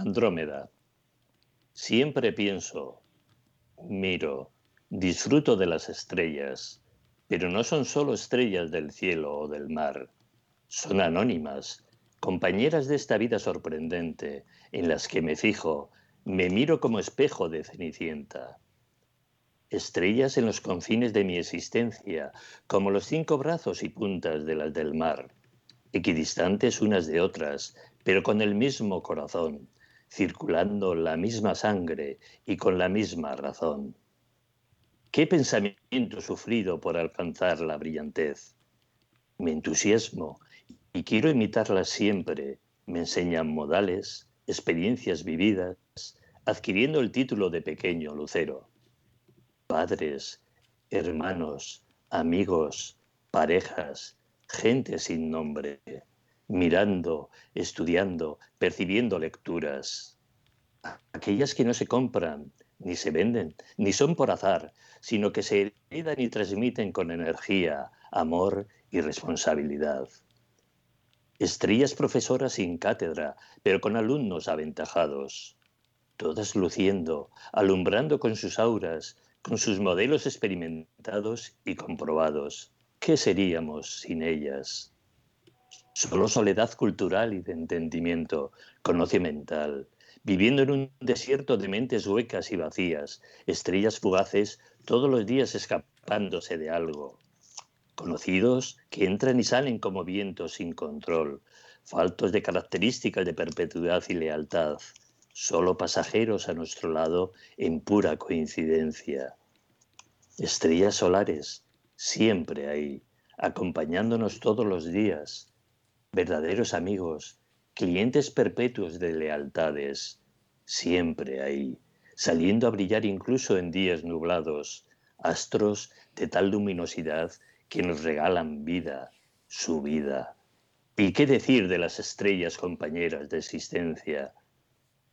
Andrómeda. Siempre pienso, miro, disfruto de las estrellas, pero no son solo estrellas del cielo o del mar, son anónimas, compañeras de esta vida sorprendente, en las que me fijo, me miro como espejo de Cenicienta. Estrellas en los confines de mi existencia, como los cinco brazos y puntas de las del mar, equidistantes unas de otras, pero con el mismo corazón, circulando la misma sangre y con la misma razón. ¿Qué pensamiento sufrido por alcanzar la brillantez? Me entusiasmo y quiero imitarla siempre. Me enseñan modales, experiencias vividas, adquiriendo el título de pequeño lucero. Padres, hermanos, amigos, parejas, gente sin nombre, mirando, estudiando, percibiendo lecturas. Aquellas que no se compran, ni se venden, ni son por azar, sino que se heredan y transmiten con energía, amor y responsabilidad. Estrellas profesoras sin cátedra, pero con alumnos aventajados. Todas luciendo, alumbrando con sus auras, con sus modelos experimentados y comprobados. ¿Qué seríamos sin ellas? Solo soledad cultural y de entendimiento, conoce mental, viviendo en un desierto de mentes huecas y vacías, estrellas fugaces todos los días escapándose de algo. Conocidos que entran y salen como vientos sin control, faltos de características de perpetuidad y lealtad, solo pasajeros a nuestro lado en pura coincidencia. Estrellas solares, siempre ahí, acompañándonos todos los días, verdaderos amigos, clientes perpetuos de lealtades, siempre ahí, saliendo a brillar incluso en días nublados, astros de tal luminosidad que nos regalan vida, su vida. ¿Y qué decir de las estrellas compañeras de existencia?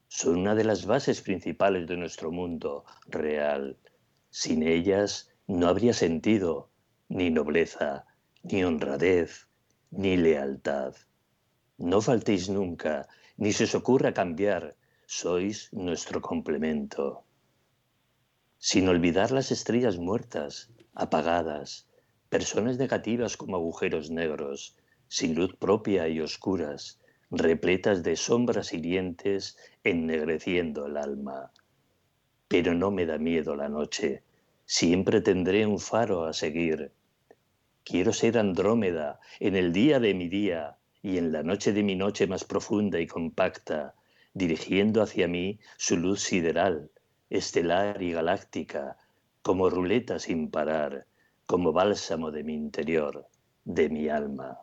Son una de las bases principales de nuestro mundo real. Sin ellas no habría sentido, ni nobleza, ni honradez, ni lealtad. No faltéis nunca, ni se os ocurra cambiar, sois nuestro complemento. Sin olvidar las estrellas muertas, apagadas, personas negativas como agujeros negros, sin luz propia y oscuras, repletas de sombras hirientes, ennegreciendo el alma. Pero no me da miedo la noche, siempre tendré un faro a seguir, Quiero ser Andrómeda en el día de mi día y en la noche de mi noche más profunda y compacta, dirigiendo hacia mí su luz sideral, estelar y galáctica, como ruleta sin parar, como bálsamo de mi interior, de mi alma.